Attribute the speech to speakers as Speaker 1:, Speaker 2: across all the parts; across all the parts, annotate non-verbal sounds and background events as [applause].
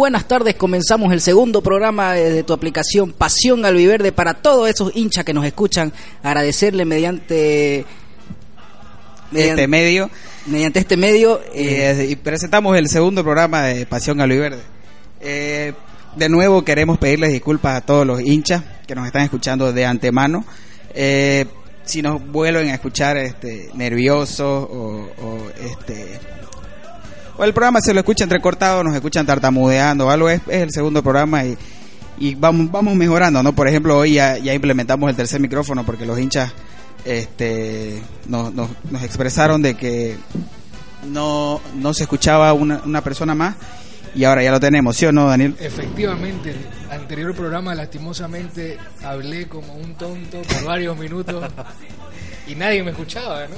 Speaker 1: Buenas tardes, comenzamos el segundo programa de tu aplicación Pasión Albiverde para todos esos hinchas que nos escuchan. Agradecerle mediante
Speaker 2: este medio.
Speaker 1: Mediante este medio.
Speaker 2: Eh, y presentamos el segundo programa de Pasión Albiverde. Eh, de nuevo queremos pedirles disculpas a todos los hinchas que nos están escuchando de antemano. Eh, si nos vuelven a escuchar este, nerviosos o, o este el programa se lo escucha entrecortado, nos escuchan tartamudeando o algo, es, el segundo programa y, y, vamos, vamos mejorando, ¿no? Por ejemplo, hoy ya, ya implementamos el tercer micrófono porque los hinchas este, nos, nos, expresaron de que no, no se escuchaba una, una persona más y ahora ya lo tenemos, ¿sí o no, Daniel?
Speaker 3: Efectivamente, el anterior programa lastimosamente hablé como un tonto por varios minutos y nadie me escuchaba, ¿no?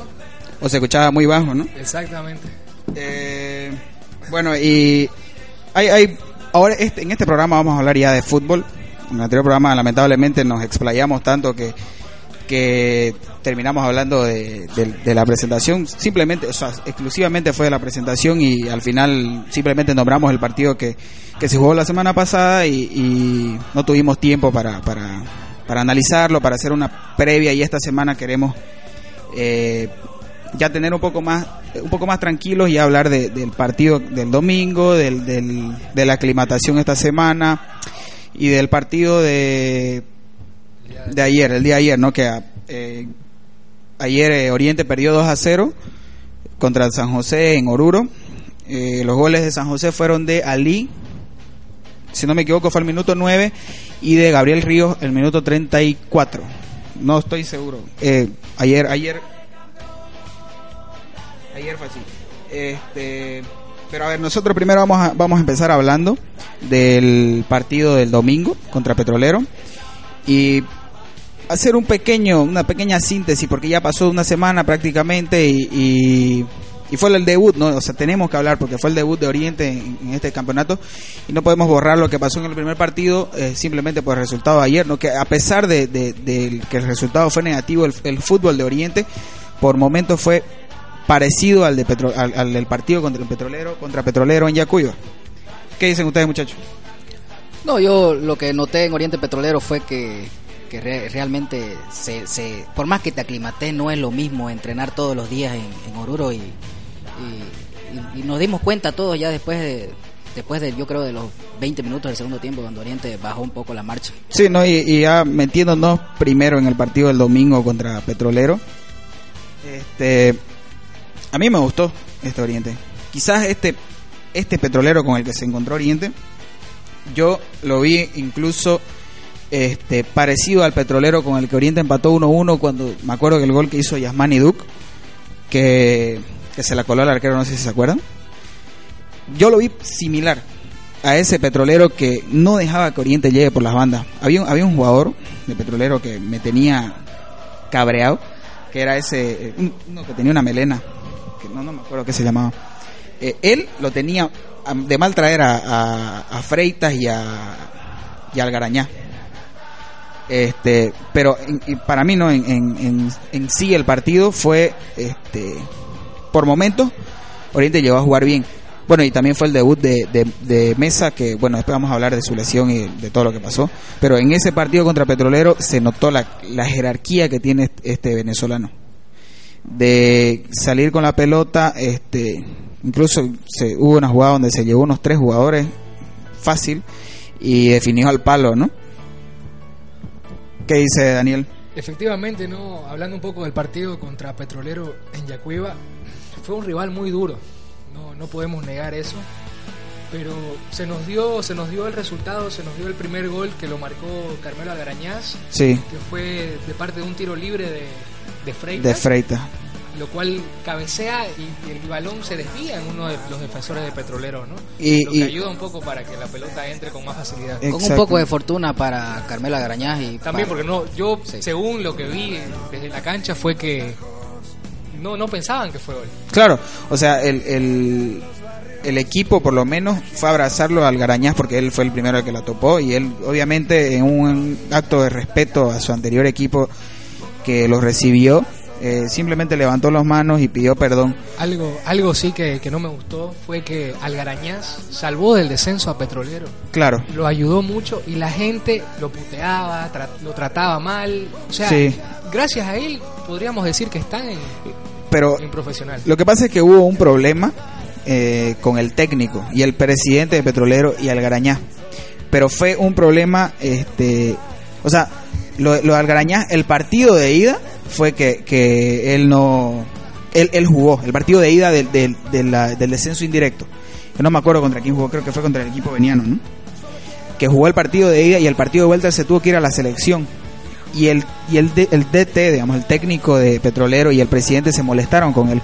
Speaker 2: O se escuchaba muy bajo, ¿no?
Speaker 3: Exactamente.
Speaker 2: Eh, bueno, y hay, hay ahora este, en este programa vamos a hablar ya de fútbol. En el anterior programa lamentablemente nos explayamos tanto que que terminamos hablando de, la presentación, simplemente, o sea, exclusivamente fue de la presentación y al final simplemente nombramos el partido que, que se jugó la semana pasada y, no tuvimos tiempo para, para, para, analizarlo, para hacer una previa y esta semana queremos eh, ya tener un poco más un poco más tranquilos y hablar del partido del domingo, del, del, de la aclimatación esta semana y del partido de de ayer, el día de ayer, ¿no? Que eh, ayer eh, Oriente perdió 2 a 0 contra San José en Oruro. Eh, los goles de San José fueron de Ali, si no me equivoco fue el minuto 9, y de Gabriel Ríos el minuto 34. No estoy seguro. ayer, ayer, ayer fue así. Este, pero a ver, nosotros primero vamos a, vamos a empezar hablando del partido del domingo contra Petrolero. Y hacer un pequeño, una pequeña síntesis, porque ya pasó una semana prácticamente y, y, fue el debut, ¿no? O sea, tenemos que hablar porque fue el debut de Oriente en, este campeonato y no podemos borrar lo que pasó en el primer partido eh, simplemente por el resultado de ayer, ¿no? Que a pesar de, que el resultado fue negativo, el, fútbol de Oriente por momentos fue parecido al, de al, del partido contra el Petrolero, contra Petrolero en Yacuiba. ¿Qué dicen ustedes, muchachos?
Speaker 1: No, yo lo que noté en Oriente Petrolero fue que que realmente se, se, por más que te aclimaté no es lo mismo entrenar todos los días en, Oruro y, y, nos dimos cuenta todos ya después de después de yo creo de los 20 minutos del segundo tiempo cuando Oriente bajó un poco la marcha.
Speaker 2: Sí, no y, ya metiéndonos primero en el partido del domingo contra Petrolero. Este a mí me gustó este Oriente. Quizás este este Petrolero con el que se encontró Oriente yo lo vi incluso este, parecido al petrolero con el que Oriente empató 1-1 cuando me acuerdo que el gol que hizo Yasmani Duke, que, que se la coló al arquero, no sé si se acuerdan. Yo lo vi similar a ese petrolero que no dejaba que Oriente llegue por las bandas. Había, había un jugador de petrolero que me tenía cabreado, que era ese, uno que tenía una melena, no, no me acuerdo qué se llamaba. Eh, él lo tenía de mal traer a, a, Freitas y a, y al Garañá este, pero para mí no, en, en, en, sí el partido fue, este, por momentos, Oriente llegó a jugar bien. Bueno, y también fue el debut de, de, Mesa, que bueno, después vamos a hablar de su lesión y de todo lo que pasó. Pero en ese partido contra Petrolero se notó la, la jerarquía que tiene este venezolano. De salir con la pelota, este, incluso se, hubo una jugada donde se llevó unos tres jugadores fácil y definió al palo, ¿no? ¿Qué dice Daniel?
Speaker 3: Efectivamente, no, hablando un poco del partido contra Petrolero en Yacuiba, fue un rival muy duro. No, no podemos negar eso. Pero se nos dio, se nos dio el resultado, se nos dio el primer gol que lo marcó Carmelo Algarañaz,
Speaker 2: sí.
Speaker 3: que fue de parte de un tiro libre de, de Freitas.
Speaker 2: De Freitas
Speaker 3: lo cual cabecea y, el balón se desvía en uno de los defensores de Petrolero, ¿no? Y, lo que ayuda un poco para que la pelota entre con más facilidad.
Speaker 1: Con un poco de fortuna para Carmela Garañaz y
Speaker 3: también porque no, yo según lo que vi desde la cancha fue que no no pensaban que fue gol.
Speaker 2: Claro, o sea el, el el equipo por lo menos fue a abrazarlo al Garañaz porque él fue el primero que la topó y él obviamente en un acto de respeto a su anterior equipo que lo recibió Eh, simplemente levantó las manos y pidió perdón.
Speaker 3: Algo, algo sí que, que no me gustó fue que Algarañaz salvó del descenso a Petrolero.
Speaker 2: Claro.
Speaker 3: Lo ayudó mucho y la gente lo puteaba, tra- lo trataba mal. O sea,
Speaker 2: Sí.
Speaker 3: gracias a él podríamos decir que están en,
Speaker 2: Pero
Speaker 3: en profesional.
Speaker 2: lo que pasa es que hubo un problema eh, con el técnico y el presidente de Petrolero y Algarañá. Pero fue un problema, este, o sea, lo, lo de Algarañá, el partido de ida fue que, que él no, él, él jugó, el partido de ida del, del, de la- del descenso indirecto. Yo no me acuerdo contra quién jugó, creo que fue contra el equipo veniano, ¿no? Que jugó el partido de ida y el partido de vuelta se tuvo que ir a la selección. Y el, y el, el DT, digamos, el técnico de Petrolero y el presidente se molestaron con él.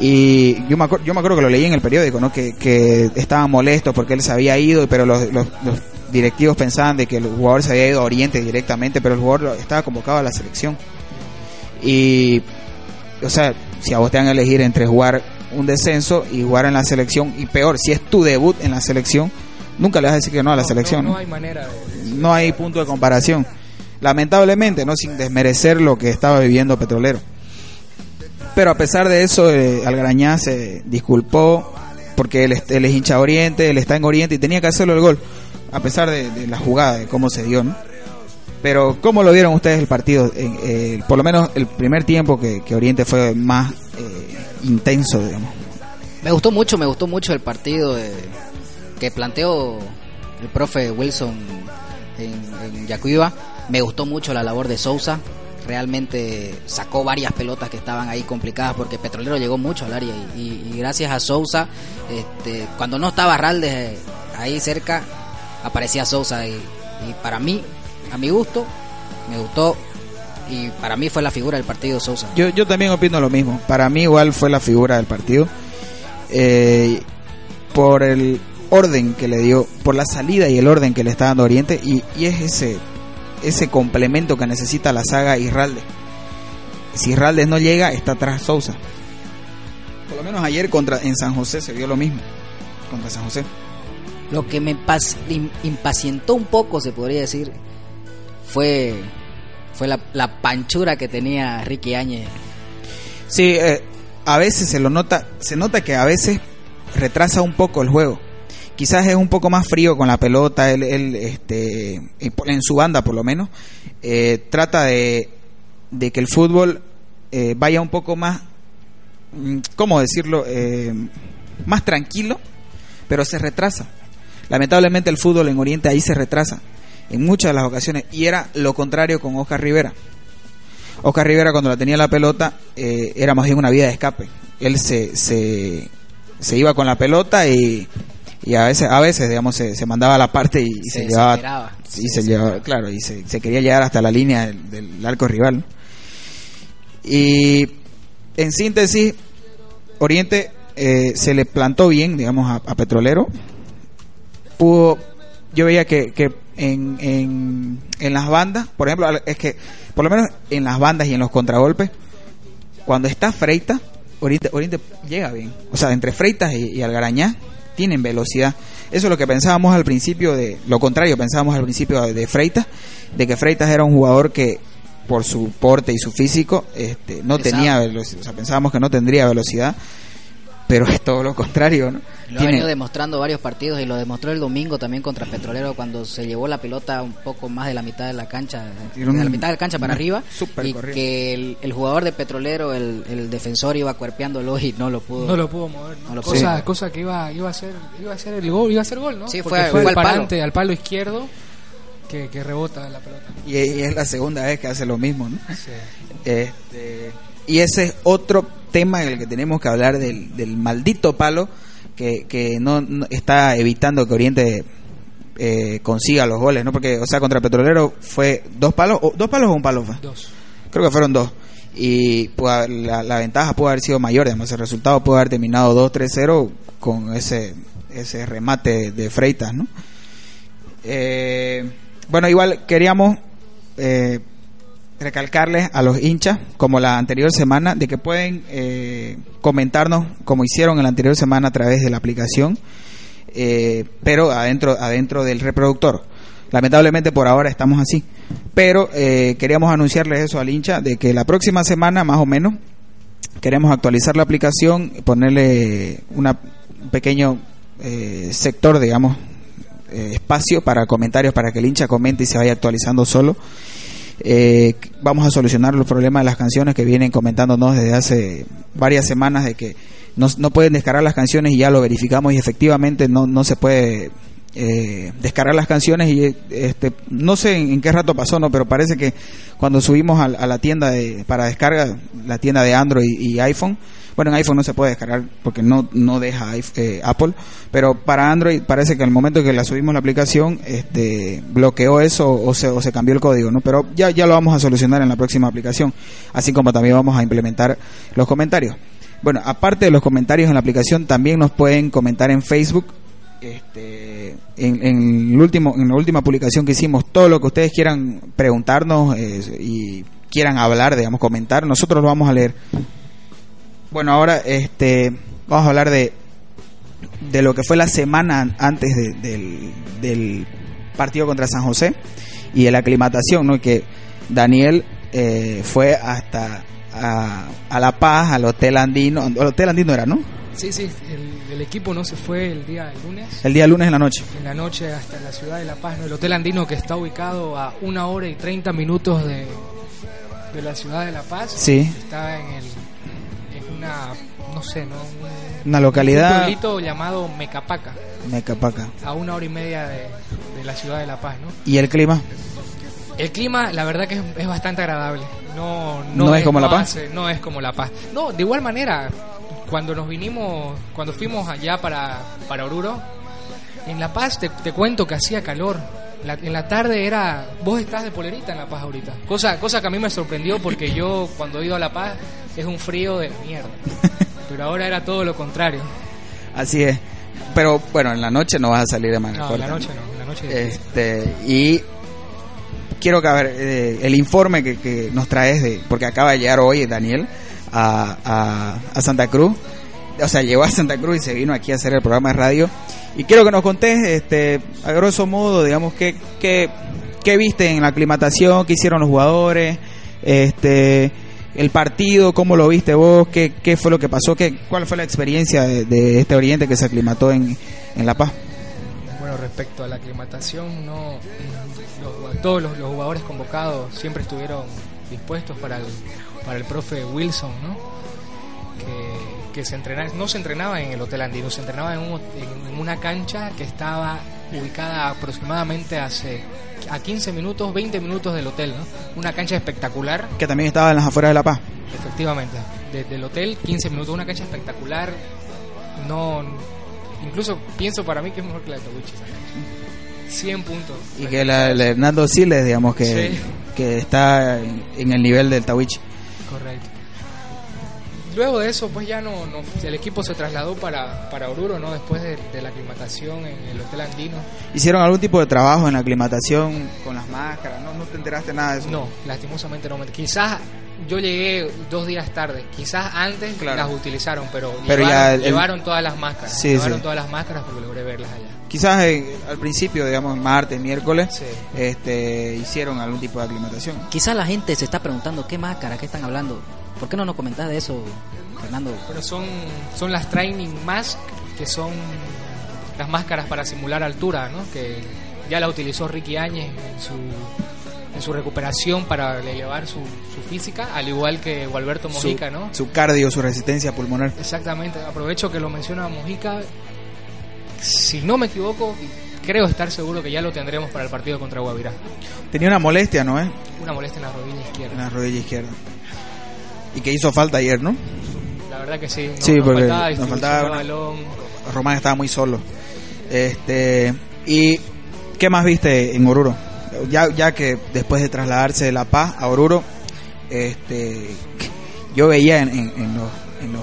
Speaker 2: Y yo me, acuerdo, yo me acuerdo que lo leí en el periódico, ¿no? Que, que estaban molestos porque él se había ido, pero los, los, los directivos pensaban de que el jugador se había ido a Oriente directamente, pero el jugador estaba convocado a la selección. Y, o sea, si a vos te van a elegir entre jugar un descenso y jugar en la selección, y peor, si es tu debut en la selección, nunca le vas a decir que no a la
Speaker 3: No,
Speaker 2: selección.
Speaker 3: No,
Speaker 2: ¿no?
Speaker 3: hay manera de...
Speaker 2: no hay punto de comparación. Lamentablemente, no sin desmerecer lo que estaba viviendo Petrolero. Pero a pesar de eso, eh, Algarañá se disculpó porque él, es- él es hincha de Oriente, él está en Oriente y tenía que hacerlo el gol, a pesar de, la jugada, de cómo se dio. ¿no? Pero, ¿cómo lo vieron ustedes el partido? En- eh, por lo menos el primer tiempo que, Oriente fue más eh, intenso, digamos.
Speaker 1: Me gustó mucho, me gustó mucho el partido que planteó el profe Wilson en, en Yacuiba. Me gustó mucho la labor de Sousa. Realmente sacó varias pelotas que estaban ahí complicadas porque Petrolero llegó mucho al área y, y- y gracias a Sousa, este, cuando no estaba Raldes eh, ahí cerca, aparecía Sousa y, para mí, a mi gusto, me gustó y para mí fue la figura del partido Sousa.
Speaker 2: Yo, yo también opino lo mismo. Para mí igual fue la figura del partido. Eh, por el orden que le dio, por la salida y el orden que le está dando Oriente. Y, y es ese, ese complemento que necesita la saga Irralde. Si Irralde no llega, está atrás Sousa. Por lo menos ayer contra en San José se vio lo mismo. Contra San José.
Speaker 1: Lo que me impacientó un poco, se podría decir, fue, fue la, panchura que tenía Ricky Áñez.
Speaker 2: Sí, eh, a veces se lo nota, se nota que a veces retrasa un poco el juego. Quizás es un poco más frío con la pelota, él, él, este, en en su banda por lo menos, eh, trata de, de que el fútbol eh, vaya un poco más, mm, ¿cómo decirlo? Eh, más tranquilo, pero se retrasa. Lamentablemente el fútbol en Oriente ahí se retrasa en muchas de las ocasiones y era lo contrario con Oscar Rivera. Oscar Rivera cuando la tenía la pelota eh, era más bien una vía de escape. Él se, se, se iba con la pelota y, y a veces, a veces digamos, se, se mandaba a la parte y, y se, llevaba, y se llevaba, claro, y se, se quería llegar hasta la línea del, del arco rival. Y en síntesis, Oriente eh, se le plantó bien, digamos, a, a Petrolero. Pudo, yo veía que, que en, en, en las bandas, por ejemplo, es que por lo menos en las bandas y en los contragolpes, cuando está Freita, Oriente, Oriente llega bien. O sea, entre Freitas y, y Algarañá tienen velocidad. Eso es lo que pensábamos al principio de, lo contrario, pensábamos al principio de, de Freitas, de que Freitas era un jugador que por su porte y su físico este, no tenía velocidad, o sea, pensábamos que no tendría velocidad, pero es todo lo contrario, ¿no?
Speaker 1: Lo ha venido demostrando varios partidos y lo demostró el domingo también contra Petrolero cuando se llevó la pelota un poco más de la mitad de la cancha, de
Speaker 2: un-
Speaker 1: la mitad de la cancha para arriba
Speaker 2: super
Speaker 1: y que el, el jugador de Petrolero, el, el defensor iba cuerpeándolo y no lo pudo.
Speaker 3: No lo pudo mover, ¿no?
Speaker 1: No lo pudo
Speaker 3: cosa, cosa que iba, iba a ser, iba a ser el gol, iba a ser gol, ¿no?
Speaker 1: Sí,
Speaker 3: Porque
Speaker 1: fue-
Speaker 3: fue,
Speaker 1: fue
Speaker 3: al
Speaker 1: al palo.
Speaker 3: al palo izquierdo que, que rebota la pelota.
Speaker 2: Y, y es la segunda vez que hace lo mismo, ¿no?
Speaker 3: Sí.
Speaker 2: Este, y ese es otro tema en el que tenemos que hablar del, del maldito palo que, que no, no- está evitando que Oriente eh, consiga los goles, ¿no? Porque, o sea, contra Petrolero fue dos palos, o, dos palos o un palo fue.
Speaker 3: Dos.
Speaker 2: Creo que fueron dos. Y haber- la, la ventaja pudo haber sido mayor, digamos, el resultado pudo haber terminado 2-3-0 con ese, ese remate de Freitas, ¿no? Eh, bueno, igual queríamos eh, recalcarles a los hinchas, como la anterior semana, de que pueden eh, comentarnos como hicieron en la anterior semana a través de la aplicación, eh, pero adentro, adentro del reproductor. lamentablemente por ahora estamos así. Pero eh, queríamos anunciarles eso al hincha de que la próxima semana, más o menos, queremos actualizar la aplicación, ponerle un pequeño eh, sector, digamos, eh, espacio para comentarios para que el hincha comente y se vaya actualizando solo. Eh, vamos a solucionar los problemas de las canciones que vienen comentándonos desde hace varias semanas de que no, no pueden descargar las canciones y ya lo verificamos y efectivamente no, no se puede eh, descargar las canciones y este no sé en, qué rato pasó no pero parece que cuando subimos a, la tienda de, para descarga la tienda de Android y iPhone bueno, en iPhone no se puede descargar porque no, no deja eh, Apple, pero para Android parece que al momento que la subimos la aplicación, este, bloqueó eso o se, o se cambió el código, ¿no? Pero ya, ya lo vamos a solucionar en la próxima aplicación, así como también vamos a implementar los comentarios. Bueno, aparte de los comentarios en la aplicación, también nos pueden comentar en Facebook. Este, en, en, el último, en la última publicación que hicimos, todo lo que ustedes quieran preguntarnos eh, y quieran hablar, digamos, comentar, nosotros lo vamos a leer. Bueno, ahora este vamos a hablar de, de lo que fue la semana antes de, del, del, partido contra San José y de la aclimatación, ¿no? Que Daniel eh, fue hasta a, a, La Paz, al Hotel Andino. El Hotel Andino era, ¿no?
Speaker 3: Sí, sí, el, el, equipo no se fue el día lunes.
Speaker 2: El día lunes en la noche.
Speaker 3: En la noche hasta la ciudad de La Paz, ¿no? el Hotel Andino que está ubicado a una hora y 30 minutos de, de la ciudad de La Paz.
Speaker 2: Sí.
Speaker 3: Está en el una, no sé, ¿no? Un,
Speaker 2: una localidad.
Speaker 3: Un pueblito llamado Mecapaca.
Speaker 2: Mecapaca.
Speaker 3: A una hora y media de, de, la ciudad de La Paz, ¿no?
Speaker 2: ¿Y el clima?
Speaker 3: El clima, la verdad que es, es bastante agradable. No, no,
Speaker 2: ¿No es, es, como La Paz.
Speaker 3: Hace, no es como La Paz. No, de igual manera, cuando nos vinimos, cuando fuimos allá para, para Oruro, en La Paz te, te cuento que hacía calor. La, en la tarde era. Vos estás de polerita en La Paz ahorita. Cosa, cosa que a mí me sorprendió porque yo, cuando he ido a La Paz, es un frío de mierda. [laughs] Pero ahora era todo lo contrario.
Speaker 2: Así es. Pero bueno, en la noche no vas a salir de manga
Speaker 3: no,
Speaker 2: corta.
Speaker 3: En la noche no, en la noche
Speaker 2: este, Y quiero que a ver, eh, el informe que, que, nos traes de. Porque acaba de llegar hoy Daniel a, a, a Santa Cruz. O sea, llegó a Santa Cruz y se vino aquí a hacer el programa de radio. Y quiero que nos contés, este, a grosso modo, digamos, qué, qué, qué viste en la aclimatación, qué hicieron los jugadores, este, el partido, cómo lo viste vos, qué, qué fue lo que pasó, qué, cuál fue la experiencia de, este Oriente que se aclimató en, en La Paz.
Speaker 3: Bueno, respecto a la aclimatación, no, los, todos los, los, jugadores convocados siempre estuvieron dispuestos para el, para el profe Wilson, ¿no? Que, que se entrenaba, no se entrenaba en el Hotel Andino, se entrenaba en, un, en, una cancha que estaba ubicada aproximadamente hace a 15 minutos, 20 minutos del hotel, ¿no? Una cancha espectacular.
Speaker 2: Que también estaba en las afueras de La Paz.
Speaker 3: Efectivamente, desde el hotel 15 minutos, una cancha espectacular. No, incluso pienso para mí que es mejor que la de Tawichi. 100 puntos.
Speaker 2: Y que la, la Hernando Siles, digamos, que, sí. que está en el nivel del Tawichi.
Speaker 3: Correcto luego de eso, pues ya no, no, el equipo se trasladó para, para Oruro, ¿no? Después de, de, la aclimatación en el Hotel Andino.
Speaker 2: ¿Hicieron algún tipo de trabajo en la aclimatación con las máscaras? ¿No, no te enteraste nada de eso?
Speaker 3: No, lastimosamente no. Quizás yo llegué dos días tarde, quizás antes claro. las utilizaron, pero,
Speaker 2: pero
Speaker 3: llevaron,
Speaker 2: ya el,
Speaker 3: llevaron todas las máscaras.
Speaker 2: Sí,
Speaker 3: llevaron
Speaker 2: sí.
Speaker 3: todas las máscaras porque logré verlas allá.
Speaker 2: Quizás eh, al principio, digamos, martes, miércoles,
Speaker 3: sí.
Speaker 2: este, hicieron algún tipo de aclimatación.
Speaker 1: Quizás la gente se está preguntando qué máscara, qué están hablando. ¿Por qué no nos comentás de eso, Fernando?
Speaker 3: Pero son, son las training mask, que son las máscaras para simular altura, ¿no? Que ya la utilizó Ricky Áñez en su, en su recuperación para elevar su, su física, al igual que Gualberto Mojica,
Speaker 2: su,
Speaker 3: ¿no?
Speaker 2: Su cardio, su resistencia pulmonar.
Speaker 3: Exactamente. Aprovecho que lo menciona Mojica. Si no me equivoco, creo estar seguro que ya lo tendremos para el partido contra Guavirá.
Speaker 2: Tenía una molestia, ¿no? Eh?
Speaker 3: Una molestia en la rodilla izquierda.
Speaker 2: En la rodilla izquierda. Y que hizo falta ayer, ¿no?
Speaker 3: La verdad que sí. No,
Speaker 2: sí,
Speaker 3: nos
Speaker 2: porque
Speaker 3: faltaba
Speaker 2: nos faltaba
Speaker 3: balón.
Speaker 2: Román estaba muy solo. Este y qué más viste en Oruro? Ya ya que después de trasladarse de La Paz a Oruro, este yo veía en, en, en los, en los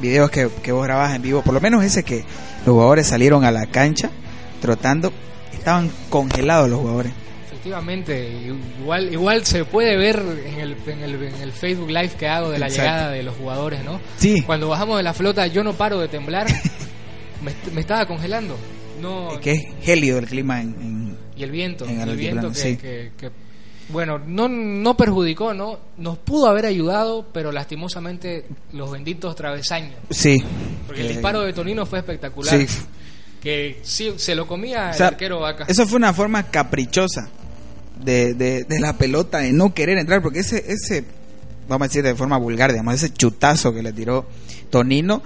Speaker 2: videos que, que vos grabás en vivo, por lo menos ese que los jugadores salieron a la cancha trotando, estaban congelados los jugadores.
Speaker 3: Efectivamente, igual igual se puede ver en el, en el, en el Facebook Live que hago de la
Speaker 2: Exacto.
Speaker 3: llegada de los jugadores, ¿no?
Speaker 2: Sí.
Speaker 3: Cuando bajamos de la flota yo no paro de temblar, [laughs] me, me, estaba congelando. No,
Speaker 2: es que es gélido el clima en, en,
Speaker 3: y el viento,
Speaker 2: En el
Speaker 3: el viento que,
Speaker 2: sí.
Speaker 3: que- que, bueno, no, no perjudicó, ¿no? Nos pudo haber ayudado, pero lastimosamente los benditos travesaños.
Speaker 2: Sí.
Speaker 3: Porque el disparo de Tonino fue espectacular.
Speaker 2: Sí.
Speaker 3: Que sí, se lo comía
Speaker 2: O sea,
Speaker 3: el arquero Vaca.
Speaker 2: Eso fue una forma caprichosa de, de, de la pelota de no querer entrar, porque ese, ese, vamos a decir de forma vulgar, digamos, ese chutazo que le tiró Tonino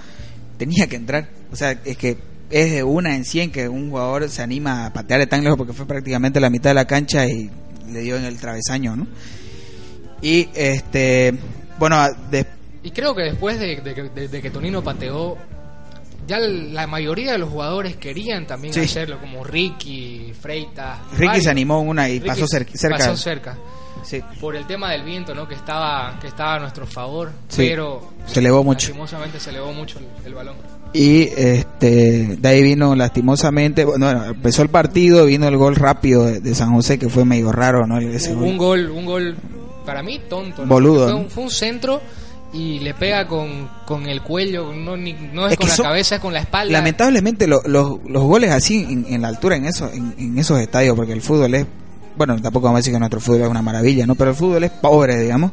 Speaker 2: tenía que entrar. O sea, es que es de una en cien que un jugador se anima a patearle tan lejos porque fue prácticamente la mitad de la cancha y le dio en el travesaño, ¿no? Y este, bueno, de-
Speaker 3: Y creo que después de, de de- de que Tonino pateó, ya la mayoría de los jugadores querían también
Speaker 2: Sí.
Speaker 3: hacerlo, como Ricky, Freitas.
Speaker 2: Ricky
Speaker 3: varios.
Speaker 2: se animó en una y
Speaker 3: Ricky
Speaker 2: pasó cer- cerca.
Speaker 3: Pasó cerca.
Speaker 2: Sí.
Speaker 3: Por el tema del viento, ¿no? Que estaba, que estaba a nuestro favor.
Speaker 2: Sí.
Speaker 3: Pero
Speaker 2: Se elevó mucho.
Speaker 3: lastimosamente se elevó mucho el, el balón.
Speaker 2: Y este, de ahí vino lastimosamente, bueno, empezó el partido, vino el gol rápido de, de San José que fue medio raro, ¿no? Ese
Speaker 3: un
Speaker 2: gol.
Speaker 3: gol, un gol para mí tonto. ¿no?
Speaker 2: Boludo,
Speaker 3: Fue
Speaker 2: ¿no?
Speaker 3: un, fue un centro y le pega con, con el cuello, no, ni- no es, con la
Speaker 2: son-
Speaker 3: cabeza, es con la espalda.
Speaker 2: Lamentablemente lo- los, los goles así en, en la altura en esos, en, en esos estadios, porque el fútbol es, bueno, tampoco vamos a decir que nuestro fútbol es una maravilla, ¿no? Pero el fútbol es pobre, digamos.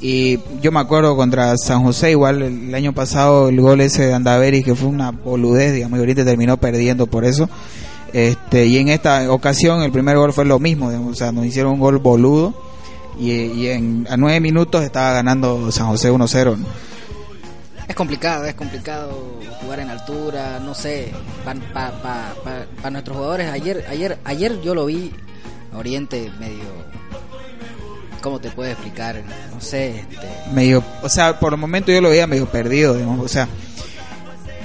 Speaker 2: Y yo me acuerdo contra San José, igual el año pasado el gol ese de Andaveris, que fue una boludez, digamos, y ahorita terminó perdiendo por eso. Este, y en esta ocasión el primer gol fue lo mismo, digamos, o sea, nos hicieron un gol boludo y, y en, a nueve minutos estaba ganando San José 1-0. ¿no?
Speaker 1: Es complicado, es complicado jugar en altura, no sé, para nuestros jugadores. Ayer, ayer, ayer yo lo vi a Oriente medio, ¿cómo te puedo explicar? No sé, este,
Speaker 2: Medio, o sea, por el momento yo lo veía medio perdido, digamos, o sea,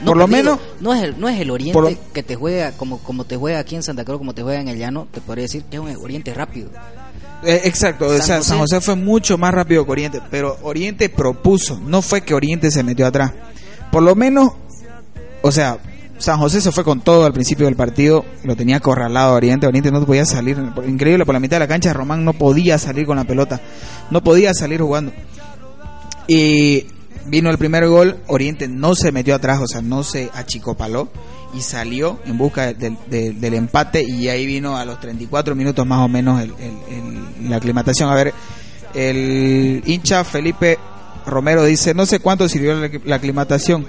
Speaker 1: no
Speaker 2: por lo
Speaker 1: perdido,
Speaker 2: menos
Speaker 1: no es el, no es el Oriente
Speaker 2: lo-
Speaker 1: que te juega como como te juega aquí en Santa Cruz, como te juega en el Llano, te podría decir que es un Oriente rápido.
Speaker 2: Eh, exacto, o
Speaker 1: San
Speaker 2: sea,
Speaker 1: José-
Speaker 2: San José fue mucho más rápido que Oriente, pero Oriente propuso, no fue que Oriente se metió atrás. Por lo menos, o sea, San José se fue con todo al principio del partido, lo tenía acorralado Oriente, Oriente no podía salir, increíble, por la mitad de la cancha Román no podía salir con la pelota, no podía salir jugando. Y vino el primer gol, Oriente no se metió atrás, o sea, no se achicopaló y salió en busca del, empate y ahí vino a los 34 minutos más o menos el- la aclimatación. A ver, el hincha Felipe Romero dice, no sé cuánto sirvió la, aclimatación,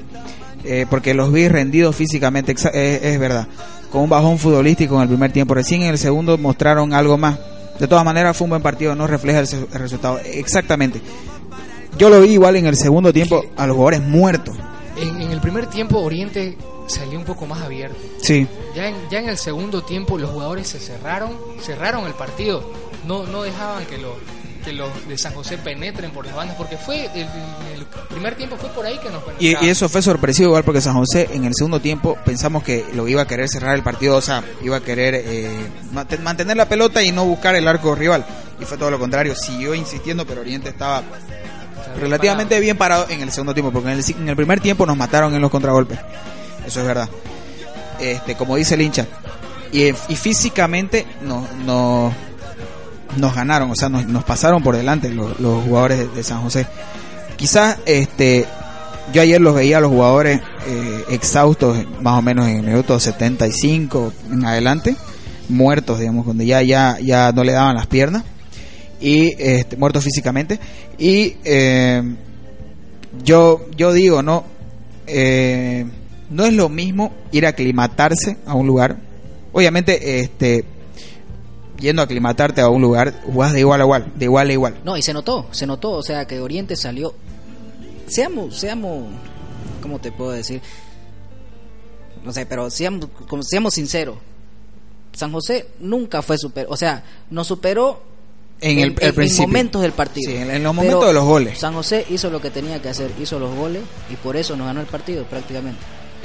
Speaker 2: eh, porque los vi rendidos físicamente, es, es verdad, con un bajón futbolístico en el primer tiempo, recién en el segundo mostraron algo más. De todas maneras fue un buen partido, no refleja el, el resultado. Exactamente. Yo lo vi igual en el segundo tiempo a los jugadores muertos.
Speaker 3: En, en el primer tiempo Oriente salió un poco más abierto.
Speaker 2: Sí.
Speaker 3: Ya en, ya en el segundo tiempo los jugadores se cerraron, cerraron el partido. No, no dejaban que los que los de San José penetren por las bandas, porque fue el, primer tiempo fue por ahí que nos
Speaker 2: Y, y eso fue sorpresivo igual porque San José en el segundo tiempo pensamos que lo iba a querer cerrar el partido, o sea, iba a querer eh, mant- mantener la pelota y no buscar el arco rival. Y fue todo lo contrario, siguió insistiendo, pero Oriente estaba relativamente bien parado en el segundo tiempo, porque en el, en el primer tiempo nos mataron en los contragolpes. Eso es verdad. Este, como dice el hincha. Y, y físicamente nos, nos, nos ganaron, o sea, nos, nos pasaron por delante los, los jugadores de, de San José. Quizás este yo ayer los veía a los jugadores eh, exhaustos más o menos en el minuto 75 en adelante, muertos, digamos, cuando ya ya ya no le daban las piernas y este, muertos físicamente y eh, yo yo digo no eh, no es lo mismo ir a aclimatarse a un lugar obviamente este yendo a aclimatarte a un lugar jugás de igual a igual de igual a igual
Speaker 1: No, y se notó, se notó, o sea, que Oriente salió. Seamos, seamos, ¿cómo te puedo decir? No sé, pero seamos, como, seamos sinceros. San José nunca fue super, o sea, nos superó
Speaker 2: en el, el principio
Speaker 1: momentos del partido.
Speaker 2: Sí, en, en los momentos
Speaker 1: Pero
Speaker 2: de los goles
Speaker 1: San José hizo lo que tenía que hacer, hizo los goles y por eso nos ganó el partido prácticamente.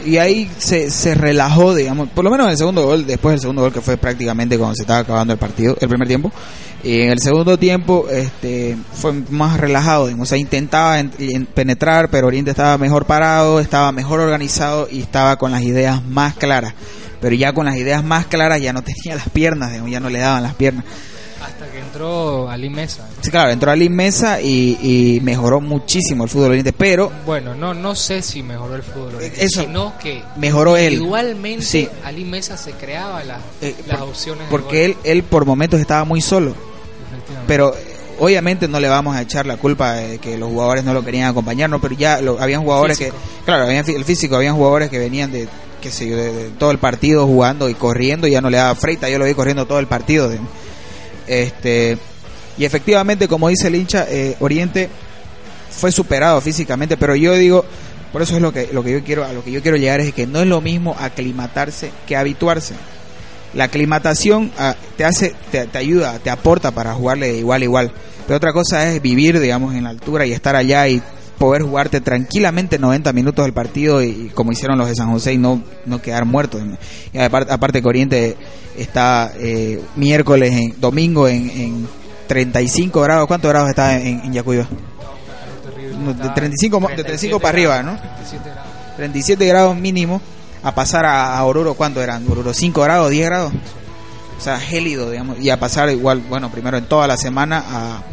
Speaker 2: y ahí se, se relajó, digamos, por lo menos en el segundo gol, después del segundo gol que fue prácticamente cuando se estaba acabando el partido, el primer tiempo, y en el segundo tiempo este fue más relajado, digamos, o sea, intentaba en- en penetrar, pero Oriente estaba mejor parado, estaba mejor organizado y estaba con las ideas más claras, pero ya con las ideas más claras ya no [laughs] tenía las piernas, digamos, ya no le daban las piernas.
Speaker 3: Hasta que entró Ali Mesa.
Speaker 2: Sí, claro, entró Ali Mesa y, y mejoró muchísimo el fútbol oriente, pero
Speaker 3: Bueno, no no sé si mejoró el fútbol, oriente,
Speaker 2: Eso.
Speaker 3: sino que
Speaker 2: mejoró él.
Speaker 3: individualmente
Speaker 2: Sí.
Speaker 3: Ali Mesa se creaba las,
Speaker 2: Eh,
Speaker 3: las
Speaker 2: por-
Speaker 3: opciones.
Speaker 2: porque él, él por momentos estaba muy solo. Pero obviamente no le vamos a echar la culpa de que los jugadores no lo querían acompañar, no, pero ya lo, habían jugadores que, claro, habían el físico, habían jugadores que venían de, qué sé yo, de, de todo el partido jugando y corriendo, y ya no le daba freita, yo lo vi corriendo todo el partido. de- este Y efectivamente, como dice el hincha, eh, Oriente fue superado físicamente, pero yo digo, por eso es lo que, lo que yo quiero, a lo que yo quiero llegar es que no es lo mismo aclimatarse que habituarse. La aclimatación ah, te hace, te, te ayuda, te aporta para jugarle de igual a igual. Pero otra cosa es vivir, digamos, en la altura y estar allá y poder jugarte tranquilamente 90 minutos del partido y, y como hicieron los de San José y no, no quedar muertos. Y aparte, aparte que Oriente está eh, miércoles, en, domingo en, en 35 grados. ¿Cuántos grados está en, en Yacuiba? no, de
Speaker 3: Estaba
Speaker 2: 35 mo- de 35 para arriba, ¿no?
Speaker 3: 37 grados.
Speaker 2: 37 grados mínimo a pasar a, a Oruro, ¿cuánto eran? Oruro 5 grados, 10 grados. O sea, gélido, digamos, y a pasar igual, bueno, primero en toda la semana a,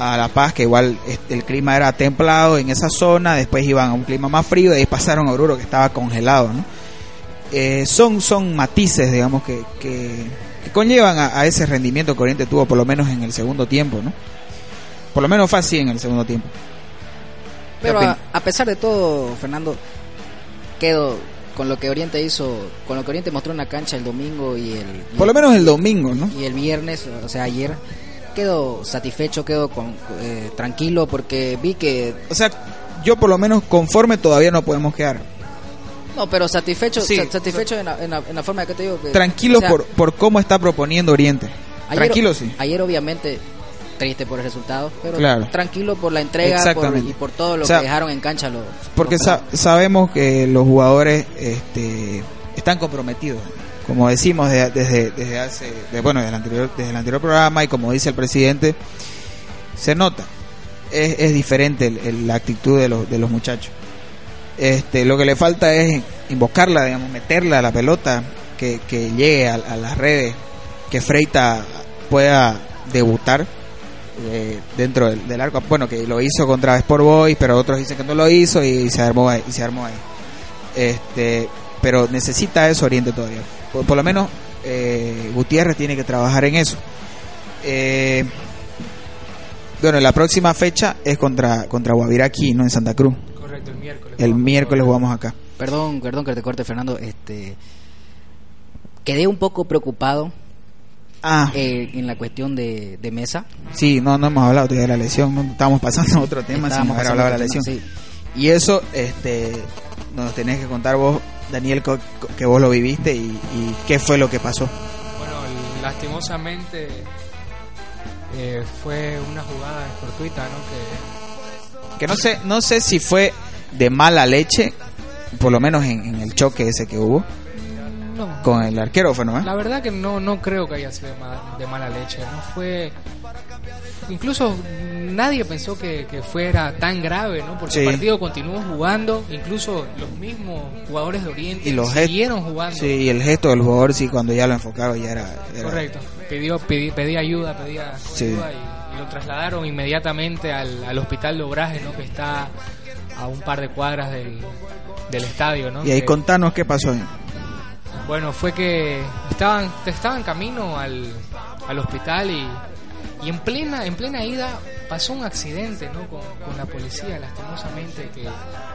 Speaker 2: a La Paz, que igual el clima era templado en esa zona, después iban a un clima más frío, y ahí pasaron a Oruro, que estaba congelado, ¿no? Eh, son, son matices, digamos, que, que, que conllevan a, a ese rendimiento que Oriente tuvo, por lo menos en el segundo tiempo, ¿no? Por lo menos fue así en el segundo tiempo.
Speaker 1: Pero
Speaker 2: ¿Qué
Speaker 1: a, pesar de todo, Fernando, quedo con lo que Oriente hizo, con lo que Oriente mostró en la cancha el domingo y el, y
Speaker 2: Por lo menos el domingo, ¿no?
Speaker 1: y el viernes, o sea, ayer, quedo satisfecho, quedo con, eh, tranquilo porque vi que...
Speaker 2: O sea, yo por lo menos conforme todavía no podemos quedar.
Speaker 1: No, pero satisfecho,
Speaker 2: Sí.
Speaker 1: satisfecho en la, en, la, en la forma que te digo que...
Speaker 2: Tranquilo
Speaker 1: o sea,
Speaker 2: por, por cómo está proponiendo Oriente.
Speaker 1: ayer-
Speaker 2: Tranquilo, sí.
Speaker 1: Ayer obviamente triste por el resultado, pero
Speaker 2: Claro.
Speaker 1: tranquilo por la entrega por- y por todo lo
Speaker 2: O sea,
Speaker 1: que dejaron en cancha los...
Speaker 2: Porque
Speaker 1: los
Speaker 2: sa- sabemos que los jugadores este, están comprometidos. Como decimos de- desde, desde hace, de- bueno, desde el, anterior, desde el anterior programa y como dice el presidente, se nota. Es, es diferente el- la actitud de los, de los muchachos. Este, lo que le falta es invocarla, digamos, meterla a la pelota, que, que llegue a, las redes, que Freita pueda debutar eh, dentro del, arco. Bueno, que lo hizo contra Sport Boys, pero otros dicen que no lo hizo y se armó ahí. Y se armó ahí. Este, pero necesita eso Oriente todavía. Por, por lo menos eh, Gutiérrez tiene que trabajar en eso. Eh, bueno, la próxima fecha es contra contra Guavirá aquí, no en Santa Cruz.
Speaker 3: Correcto, el miércoles.
Speaker 2: El miércoles jugamos acá.
Speaker 1: Perdón, perdón que te corte, Fernando. Este, quedé un poco preocupado
Speaker 2: Ah,
Speaker 1: eh, en la cuestión de, de mesa.
Speaker 2: sí, no, no hemos hablado todavía de la lesión, no estamos pasando a [laughs] otro tema sin
Speaker 1: Estábamos
Speaker 2: haber
Speaker 1: pasando
Speaker 2: hablado de la lesión.
Speaker 1: tema, sí.
Speaker 2: Y eso, este, nos tenés que contar vos, Daniel, que vos lo viviste y, y qué fue lo que pasó.
Speaker 3: Bueno, lastimosamente eh, fue una jugada fortuita, ¿no? Que
Speaker 2: Que no sé, no sé si fue de mala leche, por lo menos en, en el choque ese que hubo
Speaker 3: no,
Speaker 2: con el arquero, fue nomás.
Speaker 3: La verdad que no, no creo que haya sido de ma- de mala leche. No fue. Incluso nadie pensó que, que fuera tan grave, ¿no? Porque
Speaker 2: Sí.
Speaker 3: el partido continuó jugando. Incluso los mismos jugadores de Oriente
Speaker 2: Y los
Speaker 3: siguieron jugando.
Speaker 2: Sí, y el gesto del jugador, sí, cuando ya lo enfocaron, ya era. era-
Speaker 3: Correcto. Pidió, pedí- pedía ayuda, pedía
Speaker 2: Sí.
Speaker 3: ayuda y, y lo trasladaron inmediatamente al, al hospital de Obraje, ¿no? Que está a un par de cuadras del, del estadio, ¿no?
Speaker 2: Y ahí
Speaker 3: Que-
Speaker 2: contanos qué pasó.
Speaker 3: Bueno, fue que estaban, estaban camino al, al hospital y, y en plena en plena ida pasó un accidente ¿no? con, con la policía, lastimosamente, que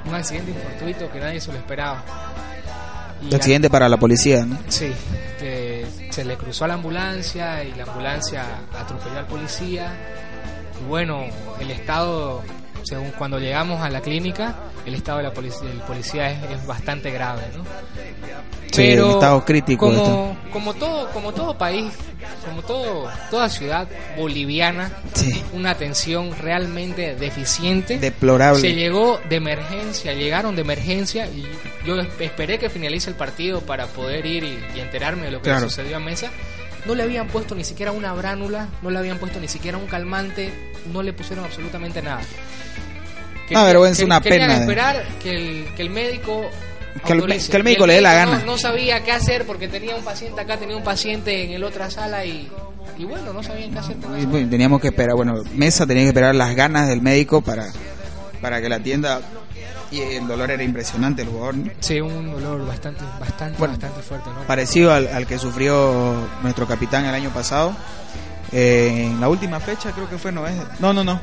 Speaker 3: un accidente infortuito que nadie se lo esperaba. Y
Speaker 2: El accidente para la policía, ¿no?
Speaker 3: Sí, que se le cruzó a la ambulancia y la ambulancia atropelló al policía. Y bueno, el estado, según cuando llegamos a la clínica, el estado de la policía, del policía es, es bastante grave, ¿no?
Speaker 2: Sí, en estado crítico
Speaker 3: Como, como todo, como todo país, como todo, toda ciudad boliviana,
Speaker 2: Sí.
Speaker 3: una atención realmente deficiente.
Speaker 2: Deplorable.
Speaker 3: Se llegó de emergencia, llegaron de emergencia y yo es- esperé que finalice el partido para poder ir y, y enterarme de lo que
Speaker 2: Claro.
Speaker 3: sucedió a Mesa. No le habían puesto ni siquiera una bránula, no le habían puesto ni siquiera un calmante, no le pusieron absolutamente nada.
Speaker 2: Una vergüenza, una
Speaker 3: querían
Speaker 2: pena.
Speaker 3: esperar que el, que el médico
Speaker 2: que el, que el médico le dé la gana.
Speaker 3: No, no sabía qué hacer porque tenía un paciente acá, tenía un paciente en el otra sala y, y bueno, no sabían qué hacer
Speaker 2: teníamos que esperar, bueno, Mesa tenía que esperar las ganas del médico para, para que la atienda. Y el dolor era impresionante, el jugador. ¿no?
Speaker 3: Sí, un dolor bastante, bastante,
Speaker 2: Bueno,
Speaker 3: bastante fuerte, ¿no?
Speaker 2: Parecido al, al que sufrió nuestro capitán el año pasado. Eh, en la última fecha creo que fue, no es. No, no, no.